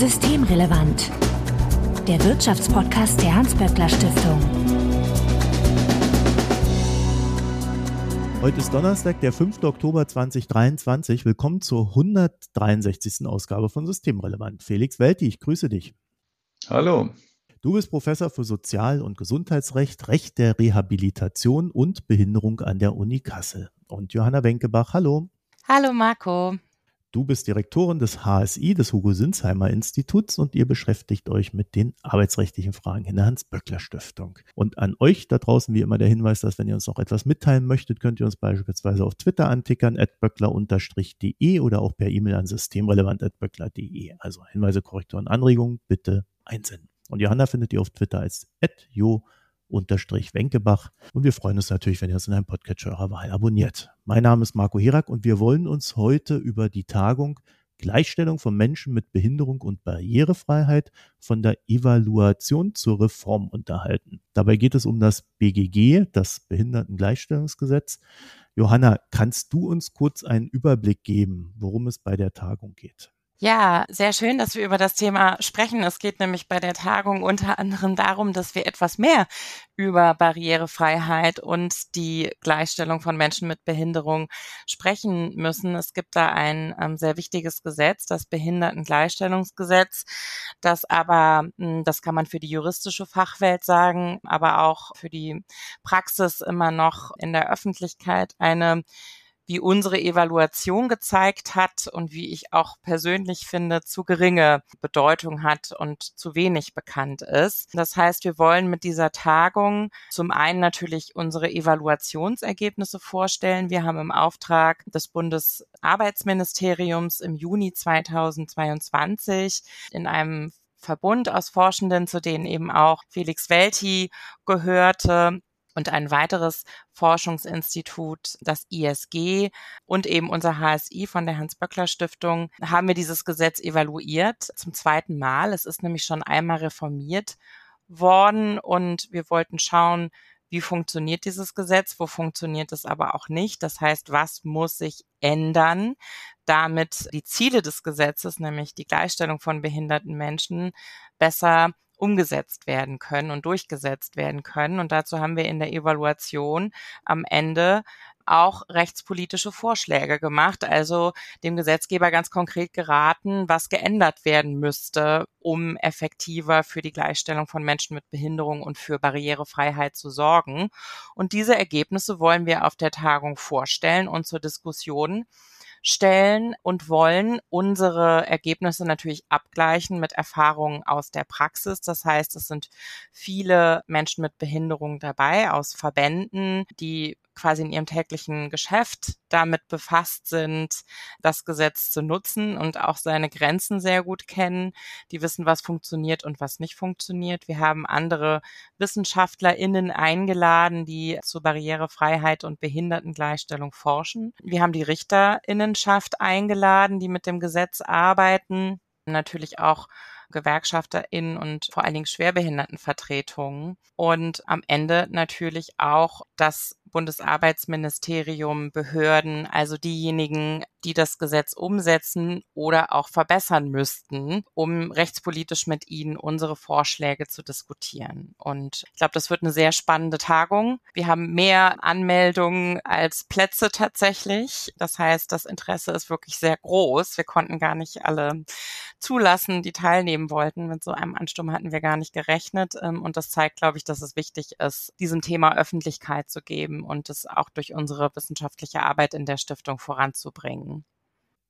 Systemrelevant. Der Wirtschaftspodcast der Hans-Böckler Stiftung. Heute ist Donnerstag, der 5. Oktober 2023. Willkommen zur 163. Ausgabe von Systemrelevant. Felix Welti, ich grüße dich. Hallo. Du bist Professor für Sozial- und Gesundheitsrecht, Recht der Rehabilitation und Behinderung an der Uni Kassel. Und Johanna Wenkebach, hallo. Hallo Marco. Du bist Direktorin des HSI, des Hugo-Sinsheimer Instituts und ihr beschäftigt euch mit den arbeitsrechtlichen Fragen in der Hans-Böckler-Stiftung. Und an euch da draußen wie immer der Hinweis, dass wenn ihr uns noch etwas mitteilen möchtet, könnt ihr uns beispielsweise auf Twitter antickern, at böckler-de oder auch per E-Mail an systemrelevant.böckler.de. Also Hinweise, Korrekturen, Anregungen bitte einsenden. Und Johanna findet ihr auf Twitter als jo unterstrich Wenkebach. Und wir freuen uns natürlich, wenn ihr uns in einem Podcatcher eurer Wahl abonniert. Mein Name ist Marco Herak und wir wollen uns heute über die Tagung Gleichstellung von Menschen mit Behinderung und Barrierefreiheit von der Evaluation zur Reform unterhalten. Dabei geht es um das BGG, das Behindertengleichstellungsgesetz. Johanna, kannst du uns kurz einen Überblick geben, worum es bei der Tagung geht? Ja, sehr schön, dass wir über das Thema sprechen. Es geht nämlich bei der Tagung unter anderem darum, dass wir etwas mehr über Barrierefreiheit und die Gleichstellung von Menschen mit Behinderung sprechen müssen. Es gibt da ein ähm, sehr wichtiges Gesetz, das Behindertengleichstellungsgesetz, das aber, hm, das kann man für die juristische Fachwelt sagen, aber auch für die Praxis immer noch in der Öffentlichkeit eine wie unsere Evaluation gezeigt hat und wie ich auch persönlich finde, zu geringe Bedeutung hat und zu wenig bekannt ist. Das heißt, wir wollen mit dieser Tagung zum einen natürlich unsere Evaluationsergebnisse vorstellen. Wir haben im Auftrag des Bundesarbeitsministeriums im Juni 2022 in einem Verbund aus Forschenden, zu denen eben auch Felix Welti gehörte, und ein weiteres Forschungsinstitut, das ISG und eben unser HSI von der Hans-Böckler-Stiftung, haben wir dieses Gesetz evaluiert zum zweiten Mal. Es ist nämlich schon einmal reformiert worden und wir wollten schauen, wie funktioniert dieses Gesetz, wo funktioniert es aber auch nicht. Das heißt, was muss sich ändern, damit die Ziele des Gesetzes, nämlich die Gleichstellung von behinderten Menschen, besser umgesetzt werden können und durchgesetzt werden können. Und dazu haben wir in der Evaluation am Ende auch rechtspolitische Vorschläge gemacht, also dem Gesetzgeber ganz konkret geraten, was geändert werden müsste, um effektiver für die Gleichstellung von Menschen mit Behinderung und für Barrierefreiheit zu sorgen. Und diese Ergebnisse wollen wir auf der Tagung vorstellen und zur Diskussion stellen und wollen unsere Ergebnisse natürlich abgleichen mit Erfahrungen aus der Praxis. Das heißt, es sind viele Menschen mit Behinderung dabei aus Verbänden, die quasi in ihrem täglichen Geschäft damit befasst sind, das Gesetz zu nutzen und auch seine Grenzen sehr gut kennen. Die wissen, was funktioniert und was nicht funktioniert. Wir haben andere WissenschaftlerInnen eingeladen, die zur Barrierefreiheit und Behindertengleichstellung forschen. Wir haben die RichterInnenschaft eingeladen, die mit dem Gesetz arbeiten. Natürlich auch GewerkschafterInnen und vor allen Dingen Schwerbehindertenvertretungen. Und am Ende natürlich auch das Bundesarbeitsministerium, Behörden, also diejenigen, die das Gesetz umsetzen oder auch verbessern müssten, um rechtspolitisch mit ihnen unsere Vorschläge zu diskutieren. Und ich glaube, das wird eine sehr spannende Tagung. Wir haben mehr Anmeldungen als Plätze tatsächlich. Das heißt, das Interesse ist wirklich sehr groß. Wir konnten gar nicht alle zulassen, die teilnehmen wollten. Mit so einem Ansturm hatten wir gar nicht gerechnet. Ähm, und das zeigt, glaube ich, dass es wichtig ist, diesem Thema Öffentlichkeit zu geben und es auch durch unsere wissenschaftliche Arbeit in der Stiftung voranzubringen.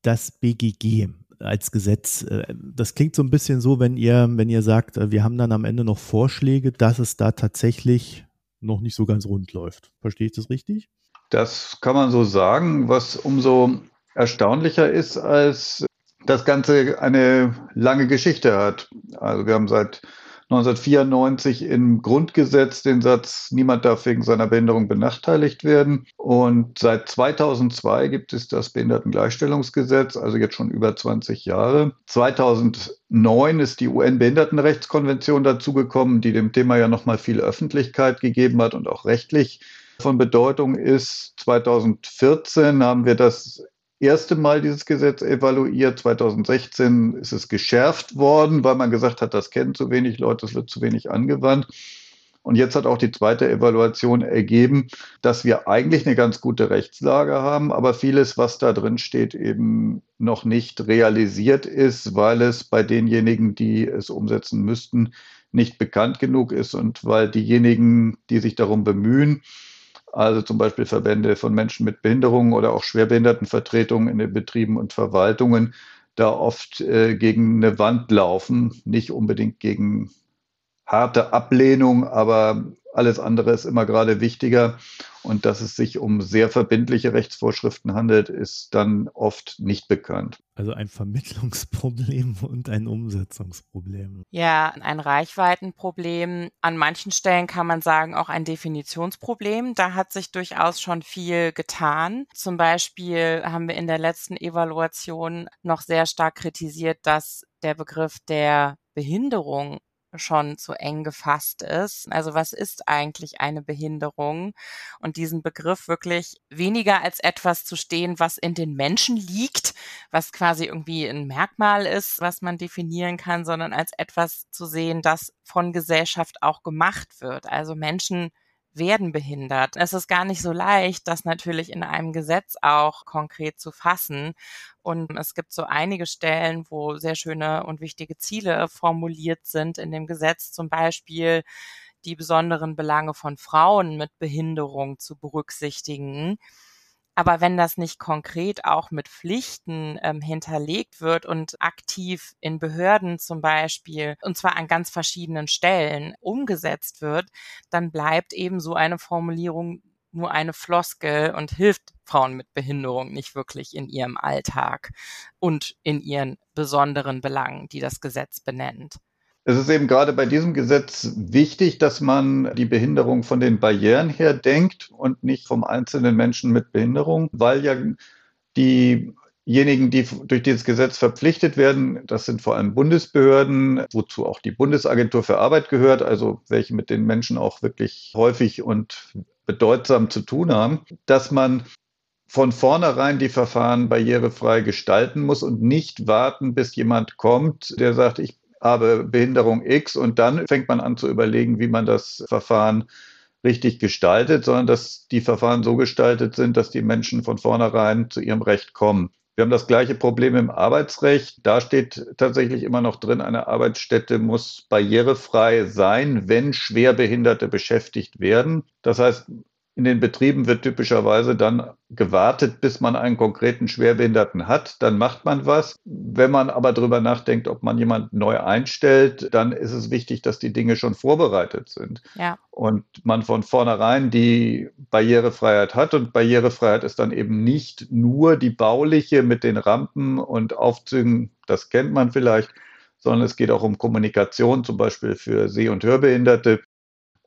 Das BGG als Gesetz, äh, das klingt so ein bisschen so, wenn ihr, wenn ihr sagt, äh, wir haben dann am Ende noch Vorschläge, dass es da tatsächlich noch nicht so ganz rund läuft. Verstehe ich das richtig? Das kann man so sagen, was umso erstaunlicher ist, als das Ganze eine lange Geschichte hat. Also wir haben seit 1994 im Grundgesetz den Satz, niemand darf wegen seiner Behinderung benachteiligt werden. Und seit 2002 gibt es das Behindertengleichstellungsgesetz, also jetzt schon über 20 Jahre. 2009 ist die UN-Behindertenrechtskonvention dazugekommen, die dem Thema ja nochmal viel Öffentlichkeit gegeben hat und auch rechtlich von Bedeutung ist. 2014 haben wir das erste Mal dieses Gesetz evaluiert. 2016 ist es geschärft worden, weil man gesagt hat, das kennen zu wenig Leute, es wird zu wenig angewandt. Und jetzt hat auch die zweite Evaluation ergeben, dass wir eigentlich eine ganz gute Rechtslage haben, aber vieles, was da drin steht, eben noch nicht realisiert ist, weil es bei denjenigen, die es umsetzen müssten, nicht bekannt genug ist und weil diejenigen, die sich darum bemühen, also zum Beispiel Verbände von Menschen mit Behinderungen oder auch Schwerbehindertenvertretungen in den Betrieben und Verwaltungen, da oft äh, gegen eine Wand laufen, nicht unbedingt gegen harte Ablehnung, aber alles andere ist immer gerade wichtiger. Und dass es sich um sehr verbindliche Rechtsvorschriften handelt, ist dann oft nicht bekannt. Also ein Vermittlungsproblem und ein Umsetzungsproblem. Ja, ein Reichweitenproblem. An manchen Stellen kann man sagen auch ein Definitionsproblem. Da hat sich durchaus schon viel getan. Zum Beispiel haben wir in der letzten Evaluation noch sehr stark kritisiert, dass der Begriff der Behinderung schon zu eng gefasst ist. Also was ist eigentlich eine Behinderung? Und diesen Begriff wirklich weniger als etwas zu stehen, was in den Menschen liegt, was quasi irgendwie ein Merkmal ist, was man definieren kann, sondern als etwas zu sehen, das von Gesellschaft auch gemacht wird. Also Menschen werden behindert. Es ist gar nicht so leicht, das natürlich in einem Gesetz auch konkret zu fassen. Und es gibt so einige Stellen, wo sehr schöne und wichtige Ziele formuliert sind in dem Gesetz, zum Beispiel die besonderen Belange von Frauen mit Behinderung zu berücksichtigen. Aber wenn das nicht konkret auch mit Pflichten ähm, hinterlegt wird und aktiv in Behörden zum Beispiel, und zwar an ganz verschiedenen Stellen umgesetzt wird, dann bleibt eben so eine Formulierung nur eine Floskel und hilft Frauen mit Behinderung nicht wirklich in ihrem Alltag und in ihren besonderen Belangen, die das Gesetz benennt. Es ist eben gerade bei diesem Gesetz wichtig, dass man die Behinderung von den Barrieren her denkt und nicht vom einzelnen Menschen mit Behinderung, weil ja diejenigen, die durch dieses Gesetz verpflichtet werden, das sind vor allem Bundesbehörden, wozu auch die Bundesagentur für Arbeit gehört, also welche mit den Menschen auch wirklich häufig und bedeutsam zu tun haben, dass man von vornherein die Verfahren barrierefrei gestalten muss und nicht warten, bis jemand kommt, der sagt, ich habe Behinderung X und dann fängt man an zu überlegen, wie man das Verfahren richtig gestaltet, sondern dass die Verfahren so gestaltet sind, dass die Menschen von vornherein zu ihrem Recht kommen. Wir haben das gleiche Problem im Arbeitsrecht. Da steht tatsächlich immer noch drin, eine Arbeitsstätte muss barrierefrei sein, wenn Schwerbehinderte beschäftigt werden. Das heißt, in den Betrieben wird typischerweise dann gewartet, bis man einen konkreten Schwerbehinderten hat. Dann macht man was. Wenn man aber darüber nachdenkt, ob man jemanden neu einstellt, dann ist es wichtig, dass die Dinge schon vorbereitet sind. Ja. Und man von vornherein die Barrierefreiheit hat. Und Barrierefreiheit ist dann eben nicht nur die bauliche mit den Rampen und Aufzügen, das kennt man vielleicht, sondern es geht auch um Kommunikation, zum Beispiel für Seh- und Hörbehinderte.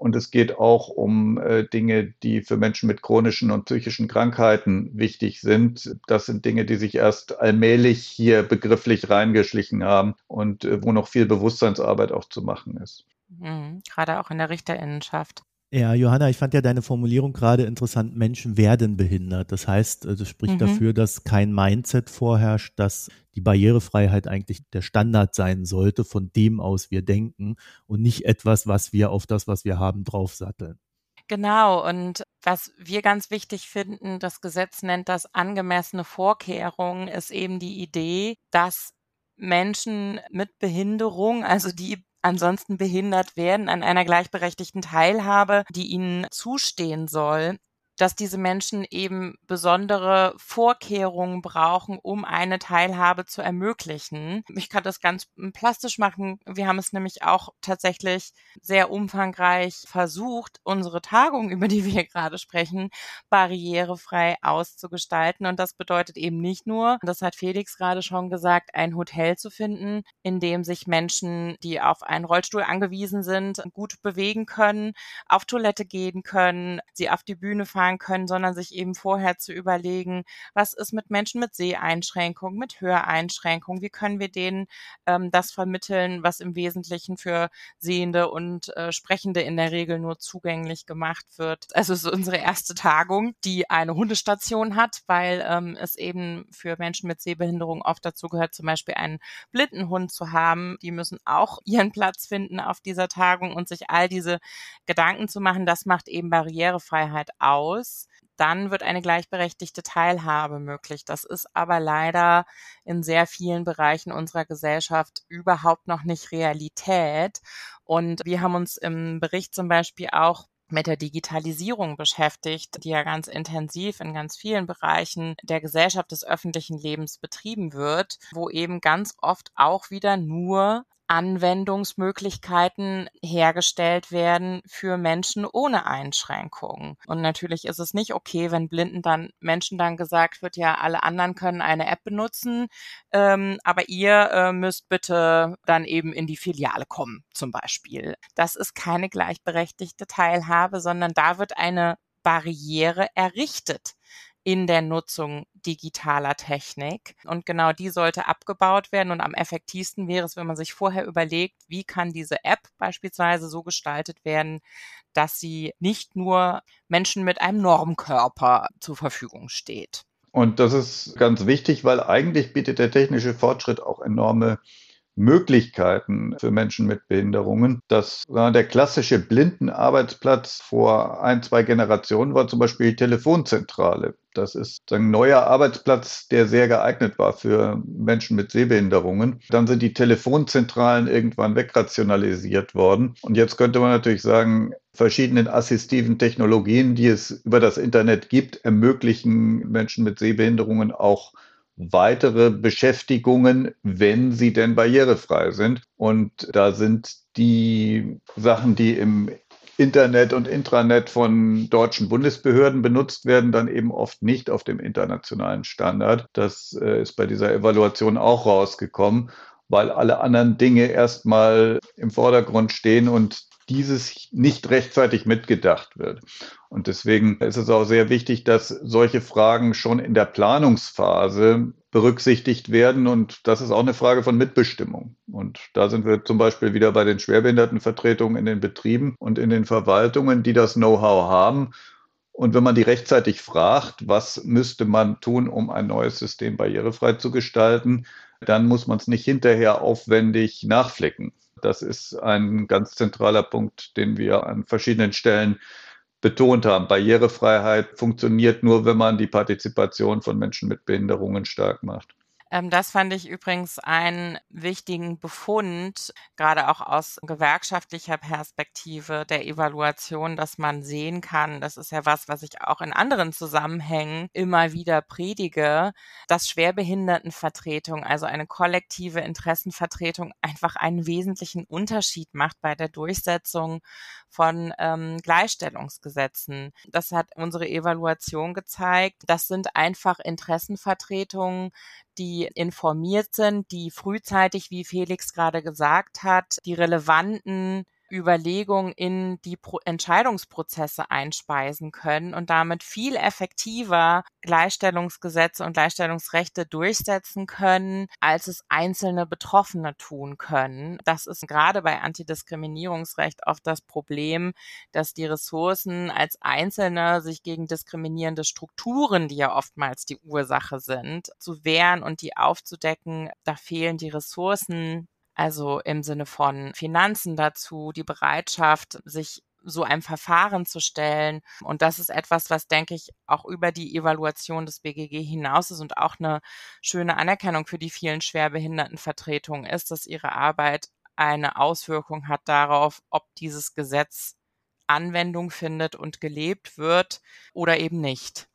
Und es geht auch um äh, Dinge, die für Menschen mit chronischen und psychischen Krankheiten wichtig sind. Das sind Dinge, die sich erst allmählich hier begrifflich reingeschlichen haben und äh, wo noch viel Bewusstseinsarbeit auch zu machen ist. Mhm, gerade auch in der Richterinnenschaft. Ja, Johanna, ich fand ja deine Formulierung gerade interessant. Menschen werden behindert. Das heißt, äh, das spricht mhm. dafür, dass kein Mindset vorherrscht, dass die Barrierefreiheit eigentlich der Standard sein sollte, von dem aus wir denken und nicht etwas, was wir auf das, was wir haben, draufsatteln. Genau. Und was wir ganz wichtig finden, das Gesetz nennt das angemessene Vorkehrungen, ist eben die Idee, dass Menschen mit Behinderung, also die ansonsten behindert werden an einer gleichberechtigten Teilhabe, die ihnen zustehen soll, dass diese Menschen eben besondere Vorkehrungen brauchen, um eine Teilhabe zu ermöglichen. Ich kann das ganz plastisch machen. Wir haben es nämlich auch tatsächlich sehr umfangreich versucht, unsere Tagung, über die wir gerade sprechen, barrierefrei auszugestalten. Und das bedeutet eben nicht nur, das hat Felix gerade schon gesagt, ein Hotel zu finden, in dem sich Menschen, die auf einen Rollstuhl angewiesen sind, gut bewegen können, auf Toilette gehen können, sie auf die Bühne fahren anlangen können, sondern sich eben vorher zu überlegen, was ist mit Menschen mit Seheinschränkungen, mit Höreinschränkungen, wie können wir denen ähm, das vermitteln, was im Wesentlichen für Sehende und äh, Sprechende in der Regel nur zugänglich gemacht wird. Also es ist unsere erste Tagung, die eine Hundestation hat, weil ähm, es eben für Menschen mit Sehbehinderung oft dazu gehört, zum Beispiel einen blinden Hund zu haben. Die müssen auch ihren Platz finden auf dieser Tagung und sich all diese Gedanken zu machen, das macht eben Barrierefreiheit aus dann wird eine gleichberechtigte Teilhabe möglich. Das ist aber leider in sehr vielen Bereichen unserer Gesellschaft überhaupt noch nicht Realität. Und wir haben uns im Bericht zum Beispiel auch mit der Digitalisierung beschäftigt, die ja ganz intensiv in ganz vielen Bereichen der Gesellschaft des öffentlichen Lebens betrieben wird, wo eben ganz oft auch wieder nur Anwendungsmöglichkeiten hergestellt werden für Menschen ohne Einschränkungen. Und natürlich ist es nicht okay, wenn Blinden dann Menschen dann gesagt wird, ja, alle anderen können eine App benutzen, ähm, aber ihr äh, müsst bitte dann eben in die Filiale kommen, zum Beispiel. Das ist keine gleichberechtigte Teilhabe, sondern da wird eine Barriere errichtet in der Nutzung digitaler Technik. Und genau die sollte abgebaut werden. Und am effektivsten wäre es, wenn man sich vorher überlegt, wie kann diese App beispielsweise so gestaltet werden, dass sie nicht nur Menschen mit einem Normkörper zur Verfügung steht. Und das ist ganz wichtig, weil eigentlich bietet der technische Fortschritt auch enorme Möglichkeiten für Menschen mit Behinderungen. Das war der klassische Blindenarbeitsplatz vor ein, zwei Generationen war zum Beispiel die Telefonzentrale. Das ist ein neuer Arbeitsplatz, der sehr geeignet war für Menschen mit Sehbehinderungen. Dann sind die Telefonzentralen irgendwann wegrationalisiert worden. Und jetzt könnte man natürlich sagen, verschiedenen assistiven Technologien, die es über das Internet gibt, ermöglichen Menschen mit Sehbehinderungen auch weitere Beschäftigungen, wenn sie denn barrierefrei sind. Und da sind die Sachen, die im Internet und Intranet von deutschen Bundesbehörden benutzt werden, dann eben oft nicht auf dem internationalen Standard. Das äh, ist bei dieser Evaluation auch rausgekommen, weil alle anderen Dinge erstmal im Vordergrund stehen und dieses nicht rechtzeitig mitgedacht wird. Und deswegen ist es auch sehr wichtig, dass solche Fragen schon in der Planungsphase berücksichtigt werden. Und das ist auch eine Frage von Mitbestimmung. Und da sind wir zum Beispiel wieder bei den Schwerbehindertenvertretungen in den Betrieben und in den Verwaltungen, die das Know-how haben. Und wenn man die rechtzeitig fragt, was müsste man tun, um ein neues System barrierefrei zu gestalten, dann muss man es nicht hinterher aufwendig nachflicken. Das ist ein ganz zentraler Punkt, den wir an verschiedenen Stellen betont haben. Barrierefreiheit funktioniert nur, wenn man die Partizipation von Menschen mit Behinderungen stark macht. Ähm, das fand ich übrigens einen wichtigen Befund, gerade auch aus gewerkschaftlicher Perspektive der Evaluation, dass man sehen kann, das ist ja was, was ich auch in anderen Zusammenhängen immer wieder predige, dass Schwerbehindertenvertretung, also eine kollektive Interessenvertretung, einfach einen wesentlichen Unterschied macht bei der Durchsetzung von ähm, Gleichstellungsgesetzen. Das hat unsere Evaluation gezeigt. Das sind einfach Interessenvertretungen, die informiert sind, die frühzeitig, wie Felix gerade gesagt hat, die relevanten Überlegungen in die Pro Entscheidungsprozesse einspeisen können und damit viel effektiver Gleichstellungsgesetze und Gleichstellungsrechte durchsetzen können, als es einzelne Betroffene tun können. Das ist gerade bei Antidiskriminierungsrecht oft das Problem, dass die Ressourcen als Einzelne sich gegen diskriminierende Strukturen, die ja oftmals die Ursache sind, zu wehren und die aufzudecken. Da fehlen die Ressourcen also im Sinne von Finanzen dazu, die Bereitschaft, sich so einem Verfahren zu stellen. Und das ist etwas, was, denke ich, auch über die Evaluation des BGG hinaus ist und auch eine schöne Anerkennung für die vielen Schwerbehindertenvertretungen ist, dass ihre Arbeit eine Auswirkung hat darauf, ob dieses Gesetz Anwendung findet und gelebt wird oder eben nicht.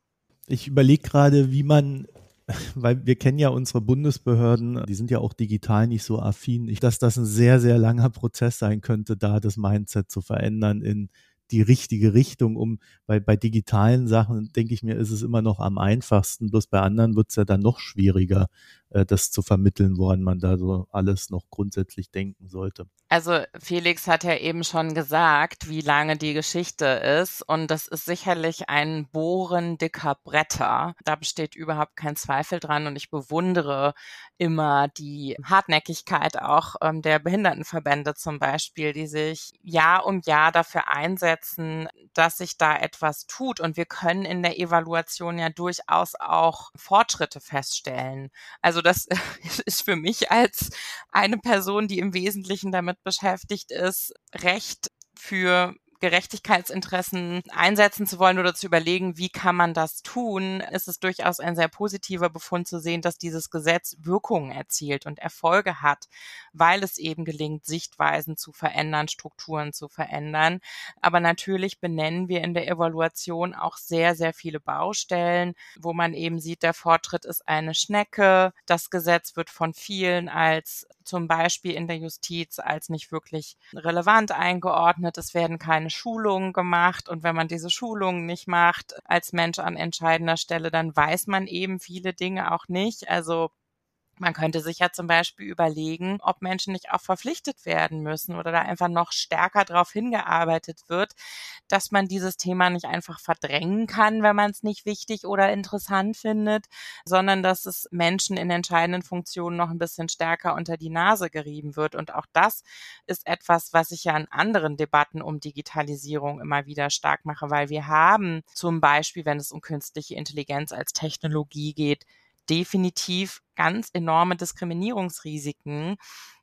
Ich überlege gerade, wie man weil wir kennen ja unsere Bundesbehörden, die sind ja auch digital nicht so affin, ich, dass das ein sehr, sehr langer Prozess sein könnte, da das Mindset zu verändern in die richtige Richtung, um bei, bei digitalen Sachen, denke ich mir, ist es immer noch am einfachsten, bloß bei anderen wird es ja dann noch schwieriger. Äh, das zu vermitteln, woran man da so alles noch grundsätzlich denken sollte. Also Felix hat ja eben schon gesagt, wie lange die Geschichte ist und das ist sicherlich ein Bohren dicker Bretter. Da besteht überhaupt kein Zweifel dran und ich bewundere immer die Hartnäckigkeit auch ähm, der Behindertenverbände zum Beispiel, die sich Jahr um Jahr dafür einsetzen, dass sich da etwas tut und wir können in der Evaluation ja durchaus auch Fortschritte feststellen. Also das ist für mich als eine Person, die im Wesentlichen damit beschäftigt ist, Recht für Gerechtigkeitsinteressen einsetzen zu wollen oder zu überlegen, wie kann man das tun, ist es durchaus ein sehr positiver Befund zu sehen, dass dieses Gesetz Wirkungen erzielt und Erfolge hat, weil es eben gelingt, Sichtweisen zu verändern, Strukturen zu verändern. Aber natürlich benennen wir in der Evaluation auch sehr, sehr viele Baustellen, wo man eben sieht, der Fortschritt ist eine Schnecke. Das Gesetz wird von vielen als zum Beispiel in der Justiz als nicht wirklich relevant eingeordnet. Es werden keine Schulungen gemacht und wenn man diese Schulungen nicht macht als Mensch an entscheidender Stelle, dann weiß man eben viele Dinge auch nicht. Also man könnte sich ja zum Beispiel überlegen, ob Menschen nicht auch verpflichtet werden müssen oder da einfach noch stärker darauf hingearbeitet wird, dass man dieses Thema nicht einfach verdrängen kann, wenn man es nicht wichtig oder interessant findet, sondern dass es Menschen in entscheidenden Funktionen noch ein bisschen stärker unter die Nase gerieben wird. Und auch das ist etwas, was ich ja in anderen Debatten um Digitalisierung immer wieder stark mache, weil wir haben zum Beispiel, wenn es um künstliche Intelligenz als Technologie geht, definitiv ganz enorme Diskriminierungsrisiken.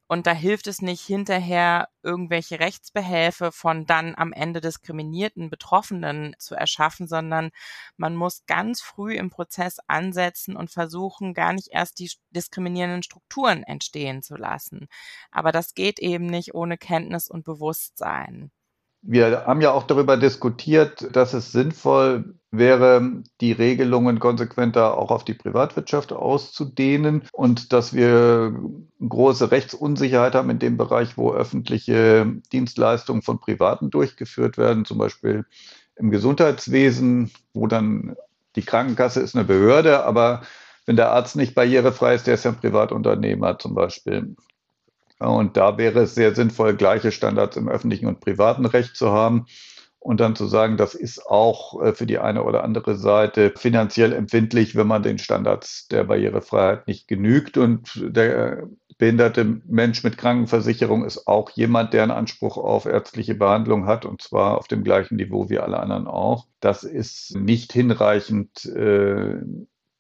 Und da hilft es nicht hinterher irgendwelche Rechtsbehelfe von dann am Ende diskriminierten Betroffenen zu erschaffen, sondern man muss ganz früh im Prozess ansetzen und versuchen, gar nicht erst die diskriminierenden Strukturen entstehen zu lassen. Aber das geht eben nicht ohne Kenntnis und Bewusstsein. Wir haben ja auch darüber diskutiert, dass es sinnvoll wäre, die Regelungen konsequenter auch auf die Privatwirtschaft auszudehnen und dass wir große Rechtsunsicherheit haben in dem Bereich, wo öffentliche Dienstleistungen von Privaten durchgeführt werden, zum Beispiel im Gesundheitswesen, wo dann die Krankenkasse ist eine Behörde, aber wenn der Arzt nicht barrierefrei ist, der ist ja ein Privatunternehmer zum Beispiel. Und da wäre es sehr sinnvoll, gleiche Standards im öffentlichen und privaten Recht zu haben und dann zu sagen, das ist auch äh, für die eine oder andere Seite finanziell empfindlich, wenn man den Standards der Barrierefreiheit nicht genügt. Und der behinderte Mensch mit Krankenversicherung ist auch jemand, der einen Anspruch auf ärztliche Behandlung hat, und zwar auf dem gleichen Niveau wie alle anderen auch. Das ist nicht hinreichend äh,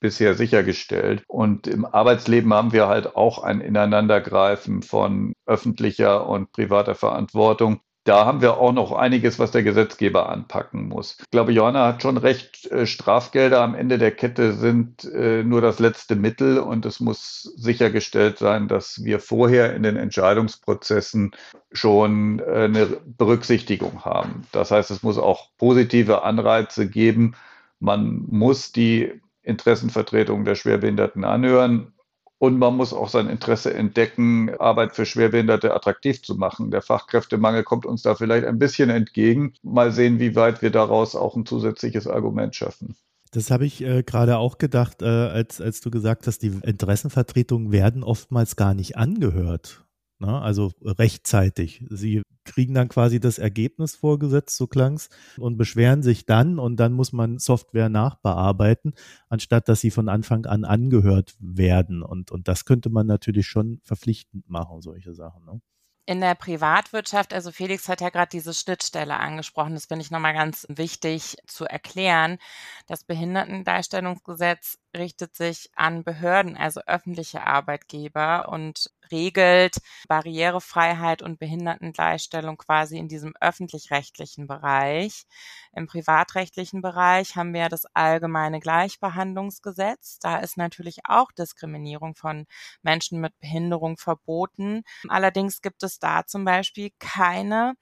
bisher sichergestellt. Und im Arbeitsleben haben wir halt auch ein Ineinandergreifen von öffentlicher und privater Verantwortung. Da haben wir auch noch einiges, was der Gesetzgeber anpacken muss. Ich glaube, Johanna hat schon recht, äh, Strafgelder am Ende der Kette sind äh, nur das letzte Mittel und es muss sichergestellt sein, dass wir vorher in den Entscheidungsprozessen schon äh, eine Berücksichtigung haben. Das heißt, es muss auch positive Anreize geben. Man muss die Interessenvertretungen der Schwerbehinderten anhören. Und man muss auch sein Interesse entdecken, Arbeit für Schwerbehinderte attraktiv zu machen. Der Fachkräftemangel kommt uns da vielleicht ein bisschen entgegen. Mal sehen, wie weit wir daraus auch ein zusätzliches Argument schaffen. Das habe ich äh, gerade auch gedacht, äh, als, als du gesagt hast, die Interessenvertretungen werden oftmals gar nicht angehört. Ne? Also rechtzeitig. Sie kriegen dann quasi das Ergebnis vorgesetzt, so klang's, und beschweren sich dann und dann muss man Software nachbearbeiten, anstatt dass sie von Anfang an angehört werden. Und, und das könnte man natürlich schon verpflichtend machen, solche Sachen. Ne? in der Privatwirtschaft, also Felix hat ja gerade diese Schnittstelle angesprochen, das finde ich nochmal ganz wichtig zu erklären. Das Behindertengleichstellungsgesetz richtet sich an Behörden, also öffentliche Arbeitgeber und regelt Barrierefreiheit und Behindertengleichstellung quasi in diesem öffentlich-rechtlichen Bereich. Im privatrechtlichen Bereich haben wir das allgemeine Gleichbehandlungsgesetz. Da ist natürlich auch Diskriminierung von Menschen mit Behinderung verboten. Allerdings gibt es da zum Beispiel keine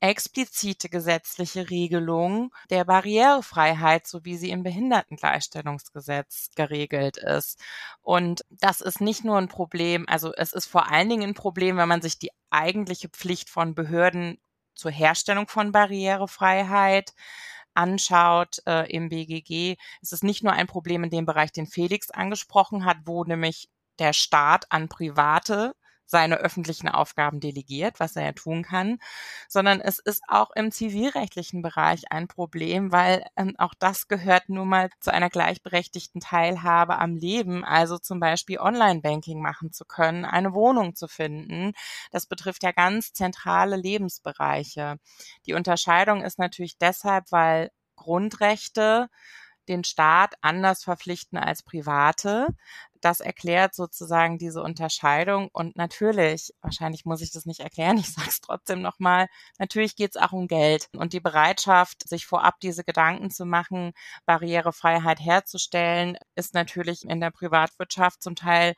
explizite gesetzliche Regelung der Barrierefreiheit, so wie sie im Behindertengleichstellungsgesetz geregelt ist. Und das ist nicht nur ein Problem, also es ist vor allen Dingen ein Problem, wenn man sich die eigentliche Pflicht von Behörden zur Herstellung von Barrierefreiheit anschaut äh, im BGG, ist es nicht nur ein Problem in dem Bereich, den Felix angesprochen hat, wo nämlich der Staat an Private seine öffentlichen Aufgaben delegiert, was er ja tun kann, sondern es ist auch im zivilrechtlichen Bereich ein Problem, weil ähm, auch das gehört nun mal zu einer gleichberechtigten Teilhabe am Leben, also zum Beispiel Online-Banking machen zu können, eine Wohnung zu finden. Das betrifft ja ganz zentrale Lebensbereiche. Die Unterscheidung ist natürlich deshalb, weil Grundrechte den Staat anders verpflichten als Private. Das erklärt sozusagen diese Unterscheidung. Und natürlich, wahrscheinlich muss ich das nicht erklären, ich sage es trotzdem nochmal, natürlich geht es auch um Geld und die Bereitschaft, sich vorab diese Gedanken zu machen, Barrierefreiheit herzustellen, ist natürlich in der Privatwirtschaft zum Teil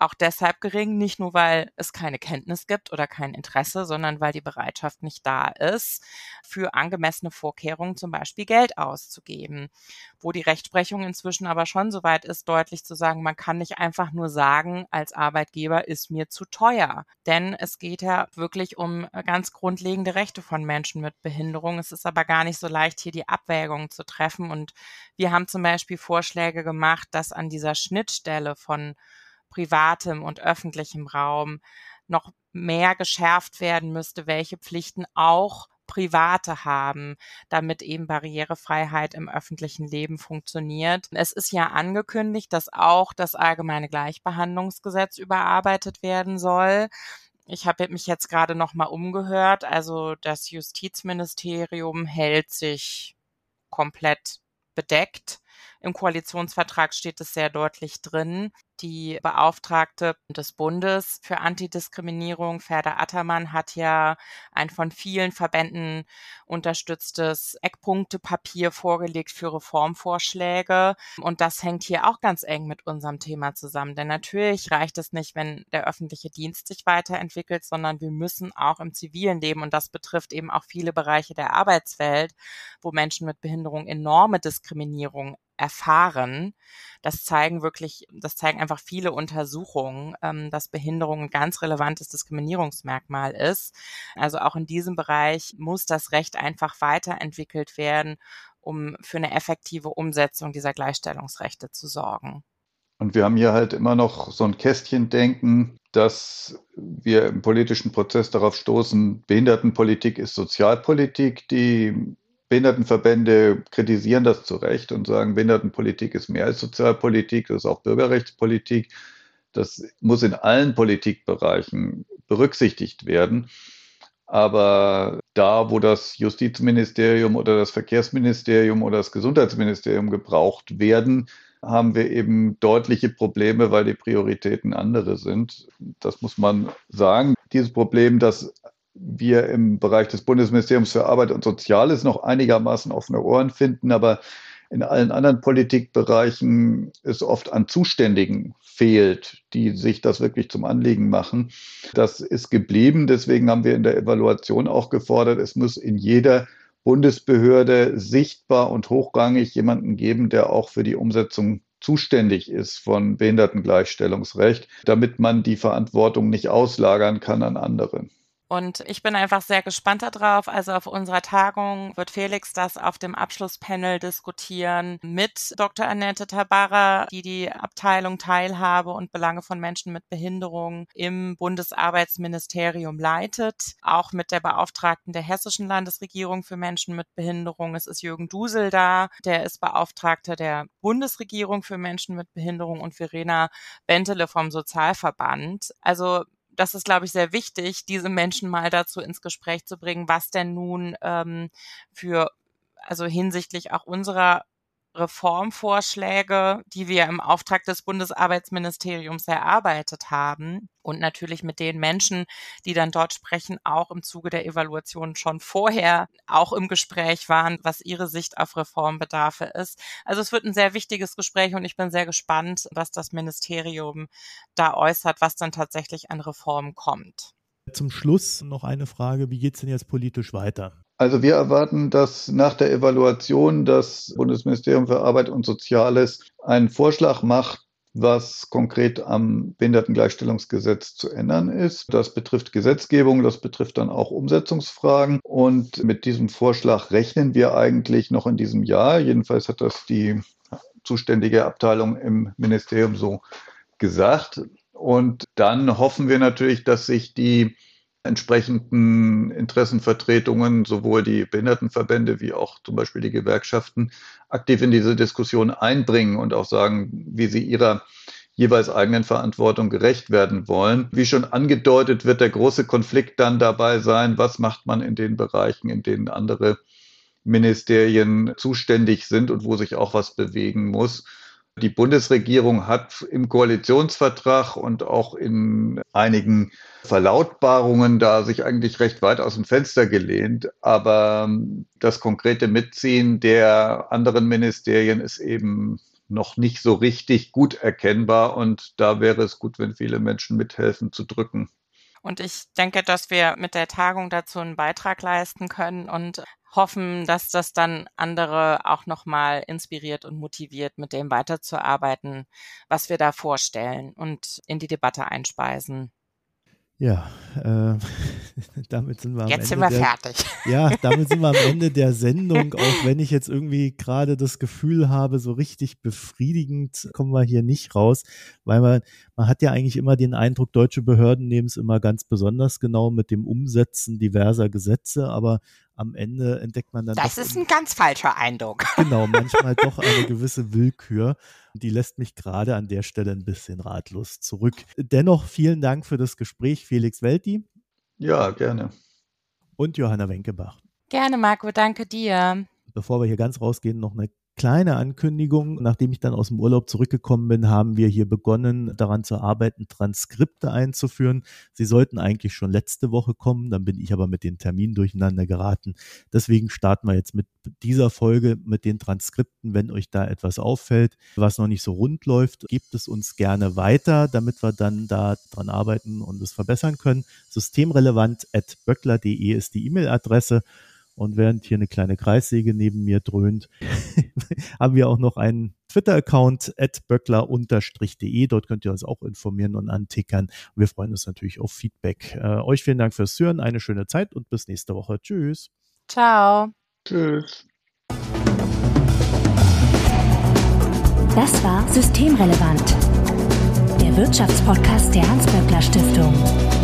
auch deshalb gering, nicht nur weil es keine Kenntnis gibt oder kein Interesse, sondern weil die Bereitschaft nicht da ist, für angemessene Vorkehrungen zum Beispiel Geld auszugeben. Wo die Rechtsprechung inzwischen aber schon so weit ist, deutlich zu sagen, man kann nicht einfach nur sagen, als Arbeitgeber ist mir zu teuer. Denn es geht ja wirklich um ganz grundlegende Rechte von Menschen mit Behinderung. Es ist aber gar nicht so leicht, hier die Abwägung zu treffen. Und wir haben zum Beispiel Vorschläge gemacht, dass an dieser Schnittstelle von privatem und öffentlichem Raum noch mehr geschärft werden müsste, welche Pflichten auch Private haben, damit eben Barrierefreiheit im öffentlichen Leben funktioniert. Es ist ja angekündigt, dass auch das allgemeine Gleichbehandlungsgesetz überarbeitet werden soll. Ich habe mich jetzt gerade noch mal umgehört. Also das Justizministerium hält sich komplett bedeckt. Im Koalitionsvertrag steht es sehr deutlich drin. Die Beauftragte des Bundes für Antidiskriminierung, Ferda Attermann, hat ja ein von vielen Verbänden unterstütztes Eckpunktepapier vorgelegt für Reformvorschläge. Und das hängt hier auch ganz eng mit unserem Thema zusammen. Denn natürlich reicht es nicht, wenn der öffentliche Dienst sich weiterentwickelt, sondern wir müssen auch im zivilen Leben, und das betrifft eben auch viele Bereiche der Arbeitswelt, wo Menschen mit Behinderung enorme Diskriminierung erfahren. Das zeigen wirklich, das zeigen einfach viele Untersuchungen, ähm, dass Behinderung ein ganz relevantes Diskriminierungsmerkmal ist. Also auch in diesem Bereich muss das Recht einfach weiterentwickelt werden, um für eine effektive Umsetzung dieser Gleichstellungsrechte zu sorgen. Und wir haben hier halt immer noch so ein Kästchen-Denken, dass wir im politischen Prozess darauf stoßen, Behindertenpolitik ist Sozialpolitik, die Behindertenverbände kritisieren das zu Recht und sagen, Behindertenpolitik ist mehr als Sozialpolitik, das ist auch Bürgerrechtspolitik. Das muss in allen Politikbereichen berücksichtigt werden. Aber da, wo das Justizministerium oder das Verkehrsministerium oder das Gesundheitsministerium gebraucht werden, haben wir eben deutliche Probleme, weil die Prioritäten andere sind. Das muss man sagen. Dieses Problem, dass wir im Bereich des Bundesministeriums für Arbeit und Soziales noch einigermaßen offene Ohren finden, aber in allen anderen Politikbereichen es oft an Zuständigen fehlt, die sich das wirklich zum Anliegen machen. Das ist geblieben. Deswegen haben wir in der Evaluation auch gefordert, es muss in jeder Bundesbehörde sichtbar und hochrangig jemanden geben, der auch für die Umsetzung zuständig ist von Behindertengleichstellungsrecht, damit man die Verantwortung nicht auslagern kann an andere. Und ich bin einfach sehr gespannt darauf. Also auf unserer Tagung wird Felix das auf dem Abschlusspanel diskutieren mit Dr. Annette Tabara, die die Abteilung Teilhabe und Belange von Menschen mit Behinderung im Bundesarbeitsministerium leitet. Auch mit der Beauftragten der hessischen Landesregierung für Menschen mit Behinderung. Es ist Jürgen Dusel da. Der ist Beauftragter der Bundesregierung für Menschen mit Behinderung und Verena Bentele vom Sozialverband. Also das ist, glaube ich, sehr wichtig, diese Menschen mal dazu ins Gespräch zu bringen, was denn nun ähm, für, also hinsichtlich auch unserer Reformvorschläge, die wir im Auftrag des Bundesarbeitsministeriums erarbeitet haben und natürlich mit den Menschen, die dann dort sprechen, auch im Zuge der Evaluation schon vorher auch im Gespräch waren, was ihre Sicht auf Reformbedarfe ist. Also es wird ein sehr wichtiges Gespräch und ich bin sehr gespannt, was das Ministerium da äußert, was dann tatsächlich an Reformen kommt. Zum Schluss noch eine Frage, wie geht es denn jetzt politisch weiter? Also wir erwarten, dass nach der Evaluation das Bundesministerium für Arbeit und Soziales einen Vorschlag macht, was konkret am Behindertengleichstellungsgesetz zu ändern ist. Das betrifft Gesetzgebung, das betrifft dann auch Umsetzungsfragen. Und mit diesem Vorschlag rechnen wir eigentlich noch in diesem Jahr. Jedenfalls hat das die zuständige Abteilung im Ministerium so gesagt. Und dann hoffen wir natürlich, dass sich die entsprechenden Interessenvertretungen, sowohl die Behindertenverbände wie auch zum Beispiel die Gewerkschaften, aktiv in diese Diskussion einbringen und auch sagen, wie sie ihrer jeweils eigenen Verantwortung gerecht werden wollen. Wie schon angedeutet, wird der große Konflikt dann dabei sein, was macht man in den Bereichen, in denen andere Ministerien zuständig sind und wo sich auch was bewegen muss. Die Bundesregierung hat im Koalitionsvertrag und auch in einigen Verlautbarungen da sich eigentlich recht weit aus dem Fenster gelehnt. Aber das konkrete Mitziehen der anderen Ministerien ist eben noch nicht so richtig gut erkennbar. Und da wäre es gut, wenn viele Menschen mithelfen zu drücken. Und ich denke, dass wir mit der Tagung dazu einen Beitrag leisten können und hoffen, dass das dann andere auch nochmal inspiriert und motiviert, mit dem weiterzuarbeiten, was wir da vorstellen und in die Debatte einspeisen. Ja, äh, damit sind wir am jetzt Ende sind wir der, fertig. Ja, damit sind wir am Ende der Sendung. Auch wenn ich jetzt irgendwie gerade das Gefühl habe, so richtig befriedigend kommen wir hier nicht raus, weil man, man hat ja eigentlich immer den Eindruck, deutsche Behörden nehmen es immer ganz besonders genau mit dem Umsetzen diverser Gesetze, aber am Ende entdeckt man dann. Das ist ein ganz falscher Eindruck. Genau, manchmal doch eine gewisse Willkür. Die lässt mich gerade an der Stelle ein bisschen ratlos zurück. Dennoch vielen Dank für das Gespräch, Felix Welti. Ja, gerne. Und Johanna Wenkebach. Gerne, Marco, danke dir. Bevor wir hier ganz rausgehen, noch eine kleine Ankündigung. Nachdem ich dann aus dem Urlaub zurückgekommen bin, haben wir hier begonnen, daran zu arbeiten, Transkripte einzuführen. Sie sollten eigentlich schon letzte Woche kommen, dann bin ich aber mit den Terminen durcheinander geraten. Deswegen starten wir jetzt mit dieser Folge mit den Transkripten. Wenn euch da etwas auffällt, was noch nicht so rund läuft, gebt es uns gerne weiter, damit wir dann da dran arbeiten und es verbessern können. Systemrelevant at böckler.de ist die E-Mail-Adresse. Und während hier eine kleine Kreissäge neben mir dröhnt, haben wir auch noch einen Twitter-Account at böckler-de. Dort könnt ihr uns auch informieren und antickern. Und wir freuen uns natürlich auf Feedback. Äh, euch vielen Dank fürs Hören, eine schöne Zeit und bis nächste Woche. Tschüss. Ciao. Tschüss. Das war Systemrelevant, der Wirtschaftspodcast der Hans-Böckler Stiftung.